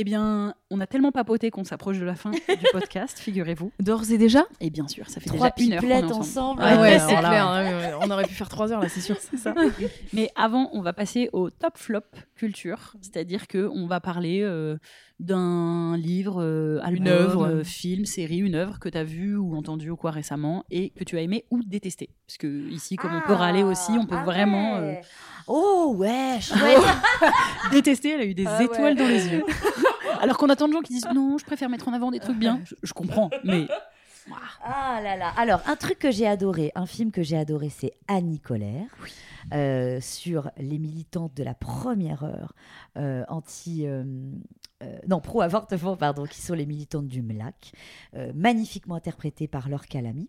Eh bien, on a tellement papoté qu'on s'approche de la fin du podcast, figurez-vous. D'ores et déjà Et bien sûr, ça fait Trois déjà une heure qu'on est pipelettes ensemble. ensemble. Ah ouais, Ouais, c'est clair. hein, on aurait pu faire trois heures là, c'est sûr. C'est ça. Mais avant, on va passer au top flop culture, c'est-à-dire que on va parler euh, d'un livre, euh, album, Une œuvre. euh, film, série, une œuvre que tu as vue ou entendue ou quoi récemment et que tu as aimé ou détesté. Parce que ici, comme on peut râler aussi, on peut Ah vraiment euh, ouais. Oh ouais, détester. Elle a eu des Ah étoiles ouais. dans les yeux. Alors qu'on a tant de gens qui disent non, je préfère mettre en avant des trucs bien. Je, je comprends, mais Ah là là. Alors, un truc que j'ai adoré, un film que j'ai adoré, c'est Annie Colère. euh, sur les militantes de la première heure euh, anti. euh, euh, non, pro-avortement, pardon, qui sont les militantes du MLAC, euh, magnifiquement interprétées par Laure Calamy.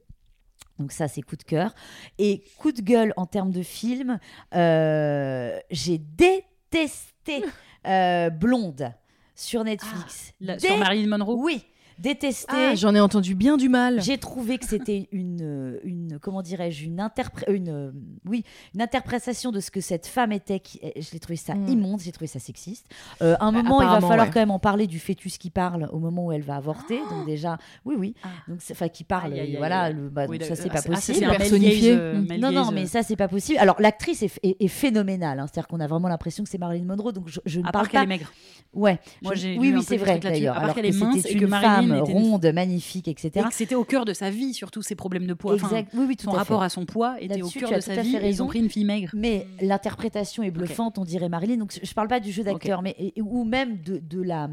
Donc ça, c'est coup de cœur. Et coup de gueule en termes de film, euh, j'ai détesté euh, Blonde sur Netflix. la- Dé- sur Marilyn Monroe? Oui, détesté. Ah, J'en ai entendu bien du mal. J'ai trouvé que c'était une, euh, une comment dirais-je, une, interpré- une, euh, oui, une interprétation de ce que cette femme était. Qui, euh, je l'ai trouvé ça Mm. immonde, j'ai trouvé ça sexiste. Euh, à un Bah, moment, il va falloir ouais. quand même en parler du fœtus qui parle au moment où elle va avorter. Donc déjà, oui, oui. Ah. Donc enfin qui parle, voilà. le- bah, Oui, donc ça c'est ah, pas ah, possible. Personnifié. Euh, Non, non, mais euh, ça, c'est pas possible. Alors, l'actrice est, est- est phénoménale. hein. C'est-à-dire qu'on a vraiment l'impression que c'est Marilyn Monroe. Donc, je, je ne à parle part qu'elle est maigre. Ouais. Moi, j'ai oui, oui, c'est vrai d'ailleurs. Alors qu'elle que est mince et que une Une- ronde, magnifique, etc. Et c'était au cœur de sa vie, surtout ses problèmes de poids. Enfin. Oui, oui, tout son à rapport fait. à son poids était au cœur de sa vie. et Ils raison. ont pris une fille maigre. Mais l'interprétation est bluffante, on dirait Marilyn. Donc je parle pas du jeu d'acteur, mais ou même de, de la.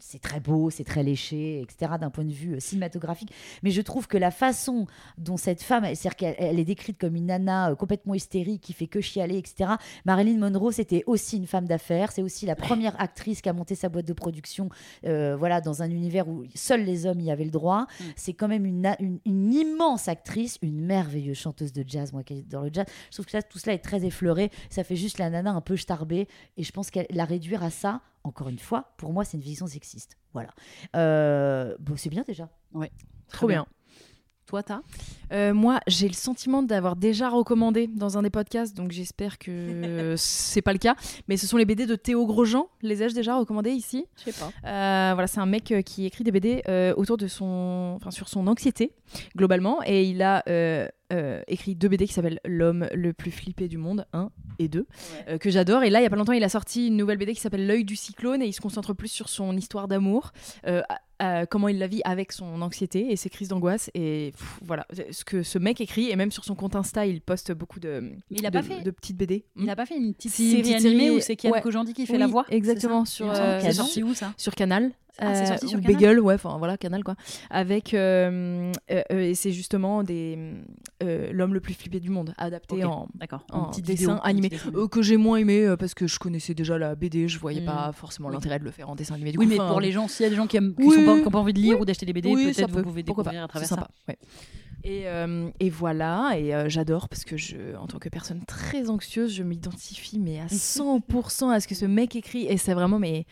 C'est très beau, c'est très léché, etc. D'un point de vue euh, cinématographique. Mais je trouve que la façon dont cette femme, c'est-à-dire qu'elle elle est décrite comme une nana euh, complètement hystérique qui fait que chialer, etc. Marilyn Monroe, c'était aussi une femme d'affaires. C'est aussi la première actrice qui a monté sa boîte de production, euh, voilà, dans un univers où seuls les hommes y avaient le droit. Mm. C'est quand même une, na- une, une immense actrice, une merveilleuse chanteuse de jazz, moi qui dans le jazz. Je trouve que ça, tout cela est très effleuré. Ça fait juste la nana un peu starbée. Et je pense qu'elle la réduire à ça, encore une fois, pour moi, c'est une vision sexiste. Voilà. Euh, bon, c'est bien déjà. Trop bien. Toi, t'as Euh, moi, j'ai le sentiment d'avoir déjà recommandé dans un des podcasts, donc j'espère que c'est pas le cas. Mais ce sont les BD de Théo Grosjean. Les ai-je déjà recommandés ici? Je sais pas. Euh, voilà, c'est un mec euh, qui écrit des BD euh, autour de son, enfin sur son anxiété globalement, et il a euh, écrit deux BD qui s'appellent L'homme le plus flippé du monde 1 et 2 euh, que j'adore. Et là, il y a pas longtemps, il a sorti une nouvelle BD qui s'appelle L'œil du cyclone et il se concentre plus sur son histoire d'amour, euh, comment il la vit avec son anxiété et ses crises d'angoisse. Et pff, voilà, ce que ce mec écrit et même sur son compte Insta, il poste beaucoup de, Mais il a de, pas fait. de petites BD. Il a pas fait une petite Si, série petite animée série, où c'est Kian ouais. Kojandi qui fait Oui, la voix exactement, sur, sorti où ça sur Canal. Ah, c'est euh, sorti sur Canal Bagel, ouais, enfin voilà, Canal quoi. Avec, euh, euh, et c'est justement des l'homme le plus flippé du monde, adapté Ok, en, en dessin vidéo, animé, petit dessin Euh, que j'ai moins aimé parce que je connaissais déjà la BD, je voyais Mm. pas forcément Oui. l'intérêt de le faire en dessin animé. Du Oui, coup, mais pour les gens, s'il y a des gens qui qui Oui. pas, pas envie de lire ou d'acheter des BD, peut-être vous pouvez découvrir à travers ça. Et, euh, et voilà, et euh, j'adore parce que je, en tant que personne très anxieuse, je m'identifie mais à 100% à ce que ce mec écrit et c'est vraiment mais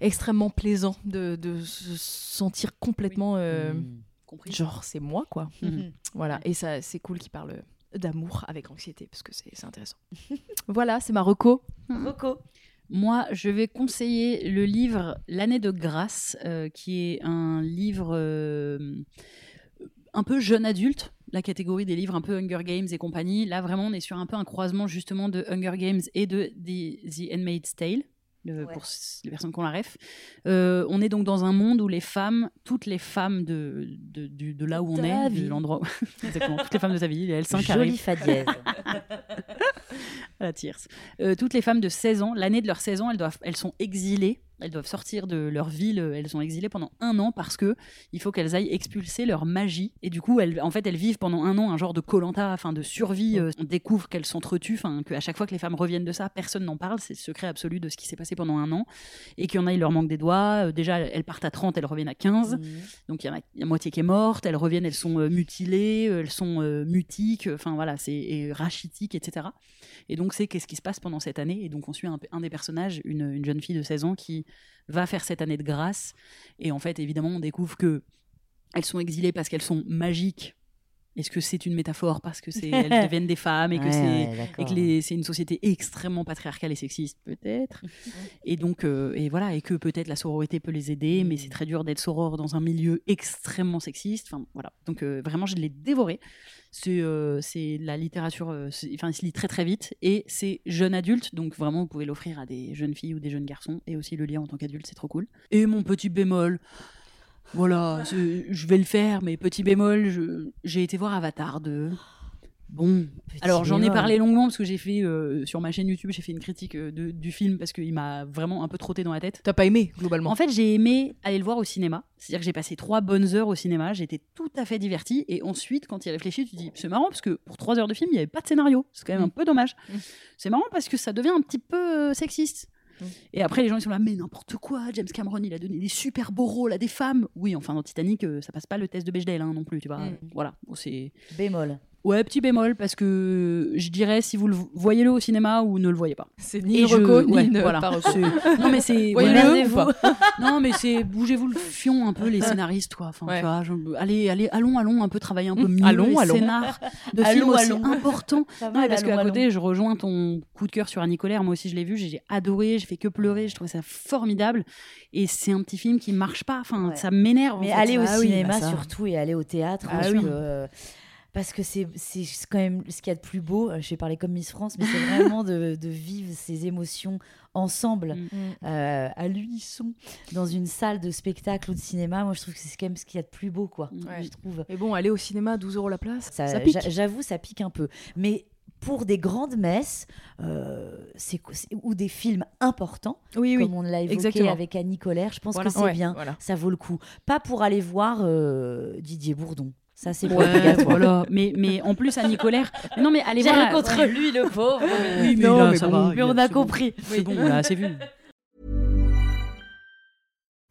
extrêmement plaisant de, de se sentir complètement euh, Mm. Compris. genre c'est moi quoi. Mhm. Voilà, et ça c'est cool qu'il parle d'amour avec anxiété parce que c'est c'est intéressant. voilà, c'est ma reco. Rocco. Moi, je vais conseiller le livre L'année de grâce, euh, qui est un livre euh, un peu jeune adulte, la catégorie des livres un peu Hunger Games et compagnie. Là, vraiment, on est sur un peu un croisement justement de Hunger Games et de The, The Handmaid's Tale. Le- Ouais. pour les personnes qui ont la ref. Euh, on est donc dans un monde où les femmes, toutes les femmes de, de, là où on est, vie. de l'endroit, Exactement, toutes les femmes de ta vie, les L5 qui Jolie arrivent fa dièse. à la tierce. Euh, toutes les femmes de 16 ans, l'année de leurs 16 ans, elles, doivent, elles sont exilées. Elles doivent sortir de leur ville. euh, Elles sont exilées pendant un an parce que il faut qu'elles aillent expulser leur magie. Et du coup, elles, en fait, elles vivent pendant un an un genre de colanta, enfin de survie. Euh, on découvre qu'elles s'entretuent, enfin qu'à chaque fois que les femmes reviennent de ça, personne n'en parle. C'est le secret absolu de ce qui s'est passé pendant un an. Et qu'il y en a, il leur manque des doigts. Euh, déjà, elles partent à 30, elles reviennent à 15. Mhm. Donc il y en a la moitié qui est morte, elles reviennent, elles sont euh, mutilées, elles sont mutiques, enfin voilà, c'est et rachitiques, etc. Et donc c'est qu'est-ce qui se passe pendant cette année. Et donc on suit un, un des personnages, une, une jeune fille de 16 ans qui va faire cette année de grâce. Et en fait, évidemment, on découvre que elles sont exilées parce qu'elles sont magiques. Est-ce que c'est une métaphore parce que c'est elles deviennent des femmes et que Ouais, c'est ouais, c'est une société extrêmement patriarcale et sexiste peut-être. Et donc euh, et voilà et que peut-être la sororité peut les aider mais c'est très dur d'être soror dans un milieu extrêmement sexiste. Enfin voilà. Donc euh, vraiment je l'ai dévoré. C'est euh, c'est la littérature enfin il se lit très très vite. Et c'est jeune adulte. Donc vraiment vous pouvez l'offrir à des jeunes filles ou des jeunes garçons. Et aussi le lire en tant qu'adulte c'est trop cool. Et mon petit bémol voilà, je vais le faire, mais petit bémol, j'ai été voir Avatar 2. Bon, alors j'en ai parlé longuement parce que j'ai fait euh, sur ma chaîne YouTube, j'ai fait une critique euh, de- du film parce qu'il m'a vraiment un peu trotté dans la tête. T'as pas aimé, globalement. En fait, j'ai aimé aller le voir au cinéma. C'est-à-dire que j'ai passé trois bonnes heures au cinéma, j'étais tout à fait divertie. Et ensuite, quand tu y réfléchis, tu te dis c'est marrant parce que pour trois heures de film, il n'y avait pas de scénario. C'est quand même un peu dommage. Mm. C'est marrant parce que ça devient un petit peu euh, sexiste. Mm. Et après, les gens ils sont là, mais n'importe quoi, James Cameron, il a donné des super beaux rôles à des femmes. Oui, enfin, dans Titanic, euh, ça passe pas le test de Bechdel hein, non plus, tu vois. Mm. Voilà, c'est. Bémol. Ouais, petit bémol, parce que je dirais si vous le voyez-le au cinéma ou ne le voyez pas. C'est ni Et une je- reco, ni ouais, une voilà. pas reco. C'est- Non, mais c'est. Voyez-le voilà. Non, mais c'est bougez-vous le fion un peu les scénaristes quoi. Enfin, Ouais. tu vois, je- allez, allez, allons, allons un peu travailler un peu mieux Allons, les allons. scénars de Allons, films aussi allons. importants. Pas Non, mal, mais parce allons, qu'à côté, je rejoins ton coup de cœur sur Annie Colère. Moi aussi, je l'ai vu, j'ai adoré, j'ai fait que pleurer, je trouvais ça formidable. Et c'est un petit film qui marche pas. Enfin, Ouais. ça m'énerve. en Mais fait. aller au Ah oui, cinéma bah ça. surtout et aller au théâtre Ah oui. que euh, parce que c'est c'est quand même ce qu'il y a de plus beau. euh, Je vais parler comme Miss France, mais c'est vraiment de, de vivre ces émotions ensemble, Mm. euh, à l'unisson, dans une salle de spectacle ou de cinéma. Moi, je trouve que c'est quand même ce qu'il y a de plus beau, quoi. Mm. Ouais. Je trouve. Mais bon, aller au cinéma, 12 euros la place, Ça, ça, pique. j'a- J'avoue, ça pique un peu. Mais pour des grandes messes euh, ou des films importants, Oui, oui. comme on l'a évoqué Exactement. avec Annie Colère, je pense Voilà. que c'est Ouais, bien. voilà. Ça vaut le coup. Pas pour aller voir euh, Didier Bourdon. Ça, c'est pas Ouais, obligatoire. voilà. Mais, mais en plus, Annie Colère. Mais non, mais allez voir. contre lui, le pauvre. Oui, mais Non, là, mais ça bon, va, Mais on a compris. C'est bon, on a assez vu.